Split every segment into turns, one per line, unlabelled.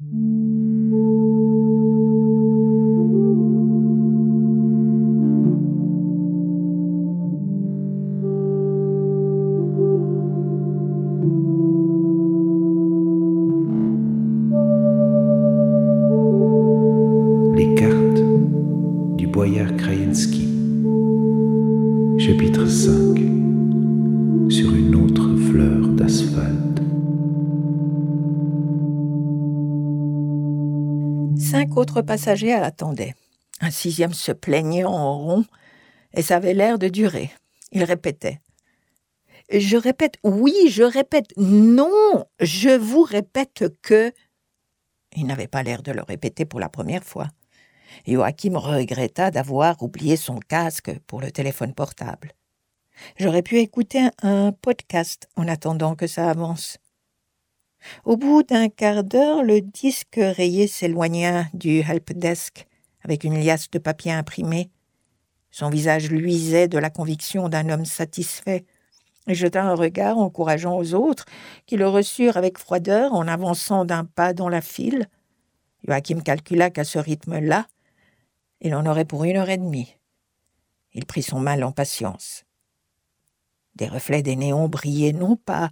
Les
Cinq autres passagers attendaient. Un sixième se plaignait en rond, et ça avait l'air de durer. Il répétait. Je répète, oui, je répète, non, je vous répète que. Il n'avait pas l'air de le répéter pour la première fois. Joachim regretta d'avoir oublié son casque pour le téléphone portable. J'aurais pu écouter un podcast en attendant que ça avance. Au bout d'un quart d'heure, le disque rayé s'éloigna du helpdesk avec une liasse de papier imprimé. Son visage luisait de la conviction d'un homme satisfait. Il jeta un regard encourageant aux autres, qui le reçurent avec froideur en avançant d'un pas dans la file. Joachim calcula qu'à ce rythme-là, il en aurait pour une heure et demie. Il prit son mal en patience. Des reflets des néons brillaient non pas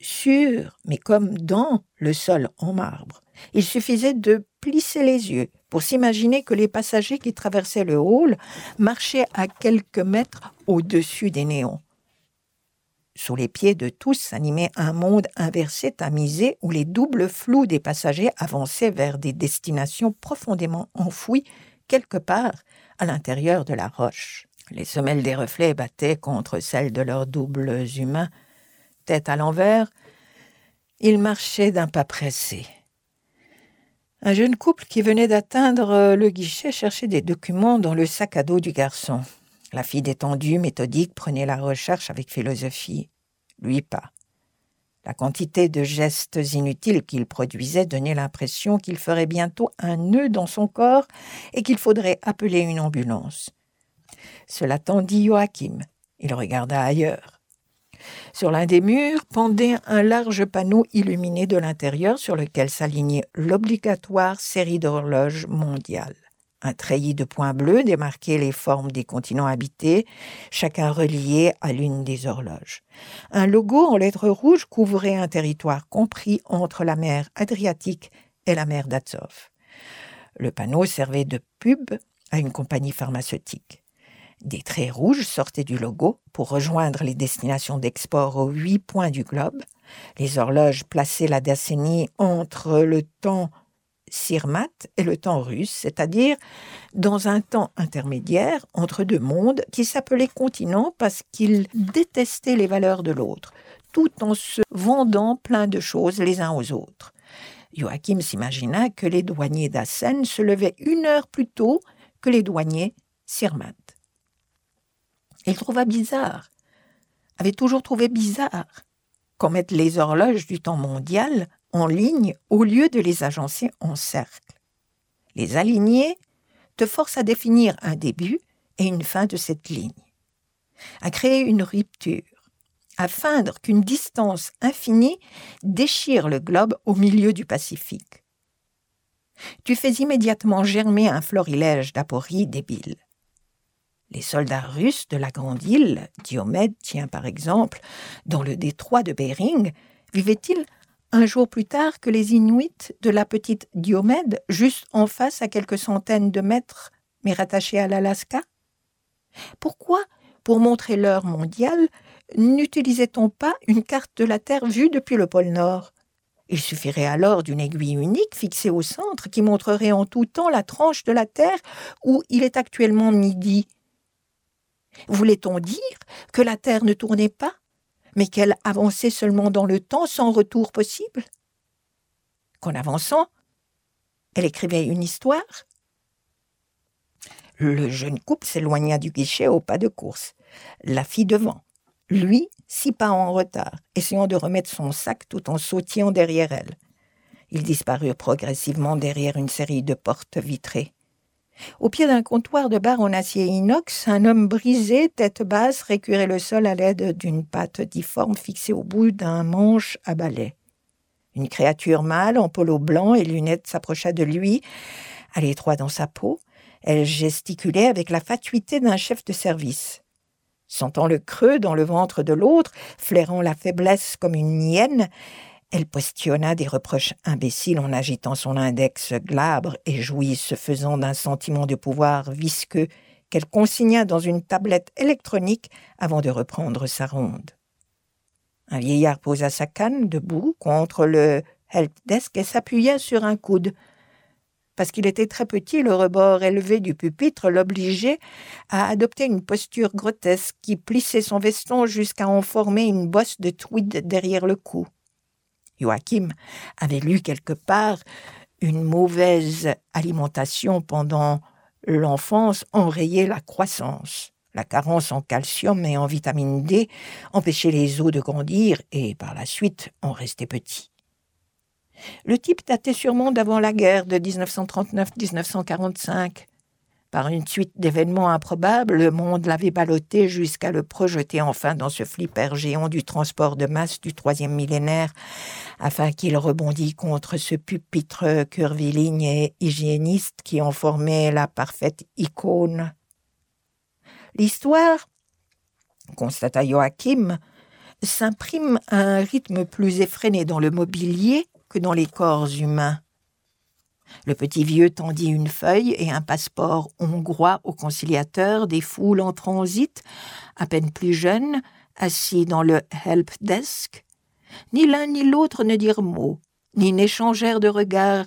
sur, mais comme dans le sol en marbre. Il suffisait de plisser les yeux pour s'imaginer que les passagers qui traversaient le hall marchaient à quelques mètres au-dessus des néons. Sous les pieds de tous s'animait un monde inversé tamisé où les doubles flous des passagers avançaient vers des destinations profondément enfouies quelque part à l'intérieur de la roche. Les semelles des reflets battaient contre celles de leurs doubles humains. Tête à l'envers, ils marchaient d'un pas pressé. Un jeune couple qui venait d'atteindre le guichet cherchait des documents dans le sac à dos du garçon. La fille détendue, méthodique, prenait la recherche avec philosophie. Lui pas. La quantité de gestes inutiles qu'il produisait donnait l'impression qu'il ferait bientôt un nœud dans son corps et qu'il faudrait appeler une ambulance. Cela tendit Joachim. Il regarda ailleurs. Sur l'un des murs pendait un large panneau illuminé de l'intérieur sur lequel s'alignait l'obligatoire série d'horloges mondiales. Un treillis de points bleus démarquait les formes des continents habités, chacun relié à l'une des horloges. Un logo en lettres rouges couvrait un territoire compris entre la mer Adriatique et la mer d'Azov. Le panneau servait de pub à une compagnie pharmaceutique. Des traits rouges sortaient du logo pour rejoindre les destinations d'export aux huit points du globe. Les horloges plaçaient la décennie entre le temps Sirmat et le temps russe, c'est-à-dire dans un temps intermédiaire entre deux mondes qui s'appelaient continents parce qu'ils détestaient les valeurs de l'autre, tout en se vendant plein de choses les uns aux autres. Joachim s'imagina que les douaniers d'Assen se levaient une heure plus tôt que les douaniers Sirmat. Il trouva bizarre, avait toujours trouvé bizarre, qu'on mette les horloges du temps mondial en ligne au lieu de les agencer en cercle. Les aligner te force à définir un début et une fin de cette ligne, à créer une rupture, à feindre qu'une distance infinie déchire le globe au milieu du Pacifique. Tu fais immédiatement germer un florilège d'apories débiles. Les soldats russes de la grande île, Diomède tient par exemple, dans le détroit de Bering, vivaient-ils un jour plus tard que les Inuits de la petite Diomède, juste en face à quelques centaines de mètres, mais rattachés à l'Alaska? Pourquoi, pour montrer l'heure mondiale, n'utilisait-on pas une carte de la Terre vue depuis le pôle Nord? Il suffirait alors d'une aiguille unique fixée au centre qui montrerait en tout temps la tranche de la Terre où il est actuellement midi. Voulait-on dire que la Terre ne tournait pas mais qu'elle avançait seulement dans le temps sans retour possible? Qu'en avançant, elle écrivait une histoire Le jeune couple s'éloigna du guichet au pas de course, la fille devant, lui six pas en retard, essayant de remettre son sac tout en sautillant derrière elle. Ils disparurent progressivement derrière une série de portes vitrées. Au pied d'un comptoir de bar en acier inox, un homme brisé, tête basse, récurait le sol à l'aide d'une patte difforme fixée au bout d'un manche à balai. Une créature mâle en polo blanc et lunettes s'approcha de lui, à l'étroit dans sa peau. Elle gesticulait avec la fatuité d'un chef de service. Sentant le creux dans le ventre de l'autre, flairant la faiblesse comme une hyène, elle postionna des reproches imbéciles en agitant son index glabre et jouit se faisant d'un sentiment de pouvoir visqueux qu'elle consigna dans une tablette électronique avant de reprendre sa ronde. Un vieillard posa sa canne debout contre le helpdesk et s'appuya sur un coude. Parce qu'il était très petit, le rebord élevé du pupitre l'obligeait à adopter une posture grotesque qui plissait son veston jusqu'à en former une bosse de tweed derrière le cou. Joachim avait lu quelque part une mauvaise alimentation pendant l'enfance enrayait la croissance. La carence en calcium et en vitamine D empêchait les os de grandir et par la suite en rester petits. Le type datait sûrement d'avant la guerre de 1939-1945. Par une suite d'événements improbables, le monde l'avait ballotté jusqu'à le projeter enfin dans ce flipper géant du transport de masse du troisième millénaire, afin qu'il rebondît contre ce pupitre curviligne et hygiéniste qui en formait la parfaite icône. L'histoire, constata Joachim, s'imprime à un rythme plus effréné dans le mobilier que dans les corps humains. Le petit vieux tendit une feuille et un passeport hongrois au conciliateur des foules en transit, à peine plus jeunes, assis dans le help desk. Ni l'un ni l'autre ne dirent mot, ni n'échangèrent de regards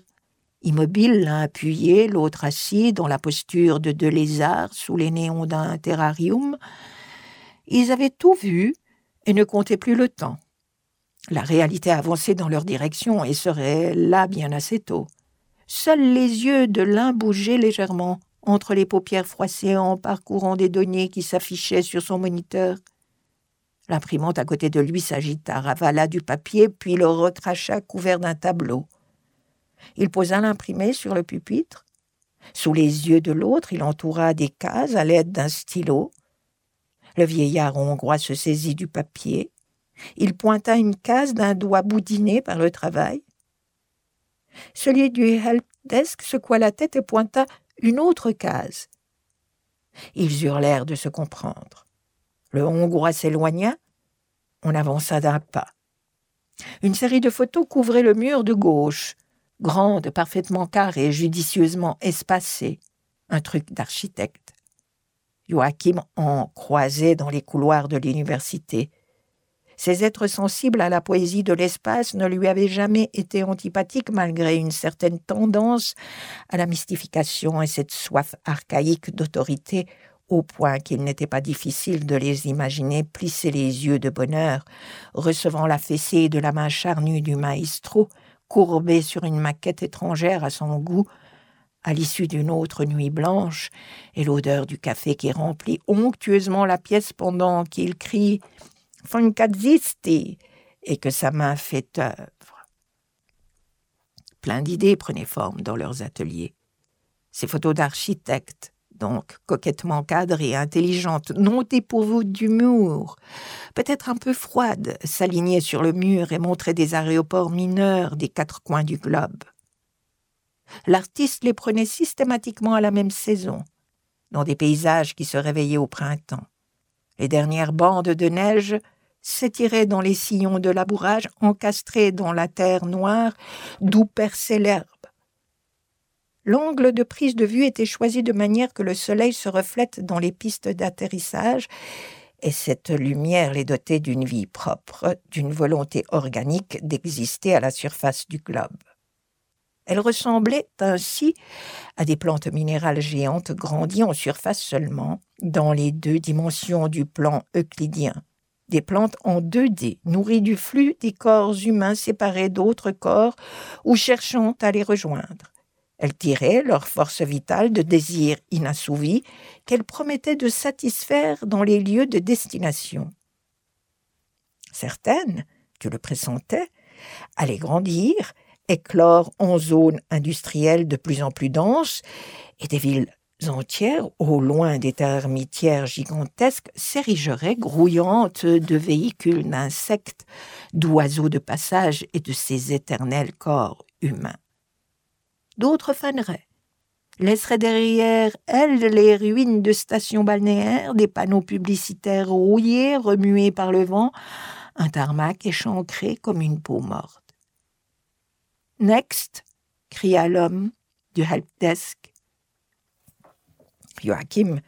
Immobile, l'un appuyé, l'autre assis, dans la posture de deux lézards sous les néons d'un terrarium, ils avaient tout vu et ne comptaient plus le temps. La réalité avançait dans leur direction et serait là bien assez tôt. Seuls les yeux de l'un bougeaient légèrement entre les paupières froissées en parcourant des données qui s'affichaient sur son moniteur. L'imprimante à côté de lui s'agita, ravala du papier, puis le recracha couvert d'un tableau. Il posa l'imprimé sur le pupitre. Sous les yeux de l'autre, il entoura des cases à l'aide d'un stylo. Le vieillard hongrois se saisit du papier. Il pointa une case d'un doigt boudiné par le travail. Celui du helpdesk secoua la tête et pointa une autre case. Ils hurlèrent de se comprendre. Le Hongrois s'éloigna. On avança d'un pas. Une série de photos couvrait le mur de gauche grande, parfaitement carrée, judicieusement espacée, un truc d'architecte. Joachim en croisait dans les couloirs de l'université. Ces êtres sensibles à la poésie de l'espace ne lui avaient jamais été antipathiques malgré une certaine tendance à la mystification et cette soif archaïque d'autorité au point qu'il n'était pas difficile de les imaginer plisser les yeux de bonheur, recevant la fessée de la main charnue du maestro, courbé sur une maquette étrangère à son goût, à l'issue d'une autre nuit blanche, et l'odeur du café qui remplit onctueusement la pièce pendant qu'il crie Fankazisti et que sa main fait œuvre. Plein d'idées prenaient forme dans leurs ateliers. Ces photos d'architectes, donc coquettement cadrée, intelligente, non dépourvue d'humour, peut-être un peu froide, s'alignait sur le mur et montrait des aéroports mineurs des quatre coins du globe. L'artiste les prenait systématiquement à la même saison, dans des paysages qui se réveillaient au printemps. Les dernières bandes de neige s'étiraient dans les sillons de labourage encastrés dans la terre noire d'où perçait l'herbe L'angle de prise de vue était choisi de manière que le soleil se reflète dans les pistes d'atterrissage, et cette lumière les dotait d'une vie propre, d'une volonté organique d'exister à la surface du globe. Elle ressemblait ainsi à des plantes minérales géantes grandies en surface seulement, dans les deux dimensions du plan euclidien. Des plantes en 2D, nourries du flux des corps humains séparés d'autres corps ou cherchant à les rejoindre. Elles tiraient leur force vitale de désirs inassouvis qu'elles promettaient de satisfaire dans les lieux de destination. Certaines, tu le pressentais, allaient grandir, éclore en zones industrielles de plus en plus denses, et des villes entières, au loin des termitières gigantesques, s'érigeraient grouillantes de véhicules d'insectes, d'oiseaux de passage et de ces éternels corps humains. D'autres faneraient, laisseraient derrière elles les ruines de stations balnéaires, des panneaux publicitaires rouillés, remués par le vent, un tarmac échancré comme une peau morte. Next, cria l'homme du helpdesk. Joachim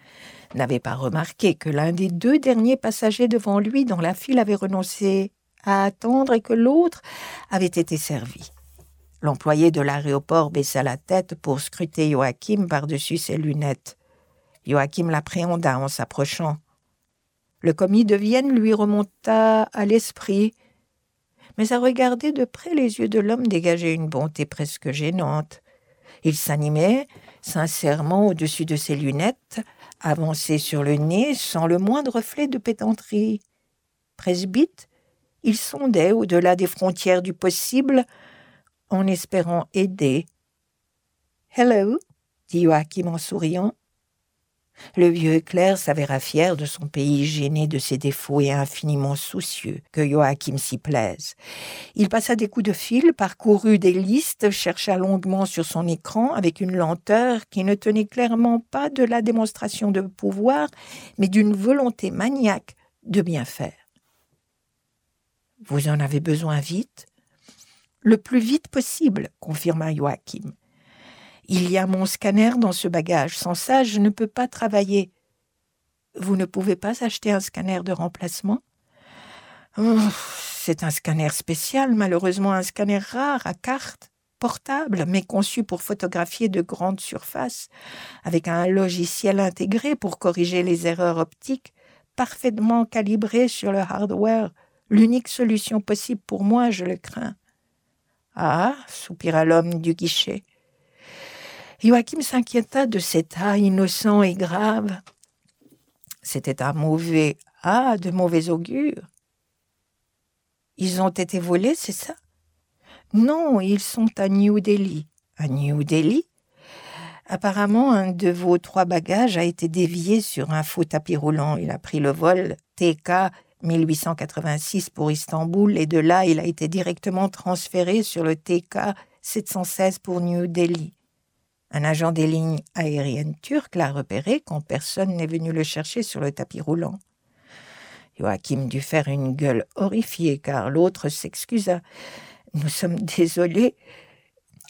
n'avait pas remarqué que l'un des deux derniers passagers devant lui dans la file avait renoncé à attendre et que l'autre avait été servi. L'employé de l'aéroport baissa la tête pour scruter Joachim par-dessus ses lunettes. Joachim l'appréhenda en s'approchant. Le commis de Vienne lui remonta à l'esprit, mais à regarder de près les yeux de l'homme dégageaient une bonté presque gênante. Il s'animait sincèrement au-dessus de ses lunettes, avancé sur le nez sans le moindre reflet de pétanterie. Presbyte, il sondait au-delà des frontières du possible en espérant aider. Hello, dit Joachim en souriant. Le vieux clerc s'avéra fier de son pays gêné de ses défauts et infiniment soucieux que Joachim s'y plaise. Il passa des coups de fil, parcourut des listes, chercha longuement sur son écran avec une lenteur qui ne tenait clairement pas de la démonstration de pouvoir, mais d'une volonté maniaque de bien faire. Vous en avez besoin vite le plus vite possible, confirma Joachim. Il y a mon scanner dans ce bagage. Sans ça, je ne peux pas travailler. Vous ne pouvez pas acheter un scanner de remplacement? C'est un scanner spécial, malheureusement un scanner rare à carte, portable, mais conçu pour photographier de grandes surfaces, avec un logiciel intégré pour corriger les erreurs optiques, parfaitement calibré sur le hardware. L'unique solution possible pour moi, je le crains. Ah, soupira l'homme du guichet. Joachim s'inquiéta de cet ah innocent et grave. C'était un mauvais ah de mauvais augure. Ils ont été volés, c'est ça? Non, ils sont à New Delhi. À New Delhi? Apparemment, un de vos trois bagages a été dévié sur un faux tapis roulant. Il a pris le vol TK 1886 pour Istanbul et de là il a été directement transféré sur le TK 716 pour New Delhi. Un agent des lignes aériennes turques l'a repéré quand personne n'est venu le chercher sur le tapis roulant. Joachim dut faire une gueule horrifiée car l'autre s'excusa. Nous sommes désolés.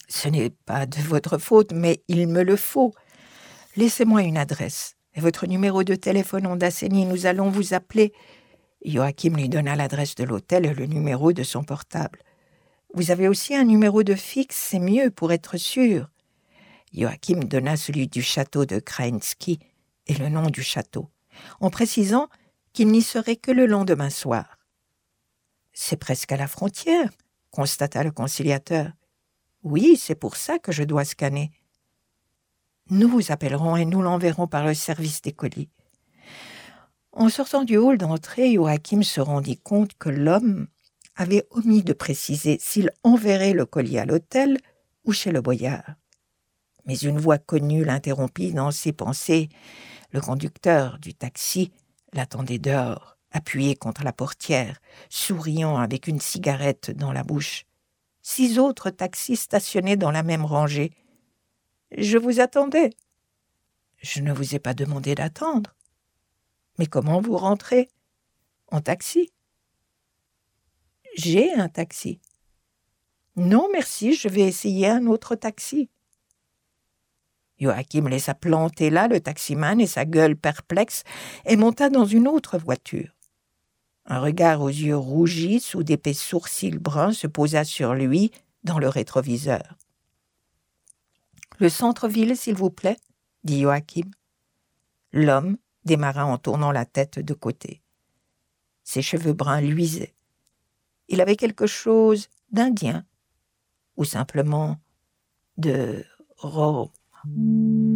Ce n'est pas de votre faute, mais il me le faut. Laissez-moi une adresse et votre numéro de téléphone en Nous allons vous appeler. Joachim lui donna l'adresse de l'hôtel et le numéro de son portable. Vous avez aussi un numéro de fixe, c'est mieux pour être sûr. Joachim donna celui du château de Krainsky et le nom du château, en précisant qu'il n'y serait que le lendemain soir. C'est presque à la frontière, constata le conciliateur. Oui, c'est pour ça que je dois scanner. Nous vous appellerons et nous l'enverrons par le service des colis. En sortant du hall d'entrée, Joachim se rendit compte que l'homme avait omis de préciser s'il enverrait le collier à l'hôtel ou chez le boyard. Mais une voix connue l'interrompit dans ses pensées. Le conducteur du taxi l'attendait dehors, appuyé contre la portière, souriant avec une cigarette dans la bouche. Six autres taxis stationnaient dans la même rangée. Je vous attendais. Je ne vous ai pas demandé d'attendre. Mais comment vous rentrez En taxi J'ai un taxi. Non, merci, je vais essayer un autre taxi. Joachim laissa planter là le taximan et sa gueule perplexe et monta dans une autre voiture. Un regard aux yeux rougis sous d'épais sourcils bruns se posa sur lui dans le rétroviseur. Le centre-ville, s'il vous plaît, dit Joachim. L'homme démarra en tournant la tête de côté. Ses cheveux bruns luisaient. Il avait quelque chose d'indien, ou simplement de Mm-hmm.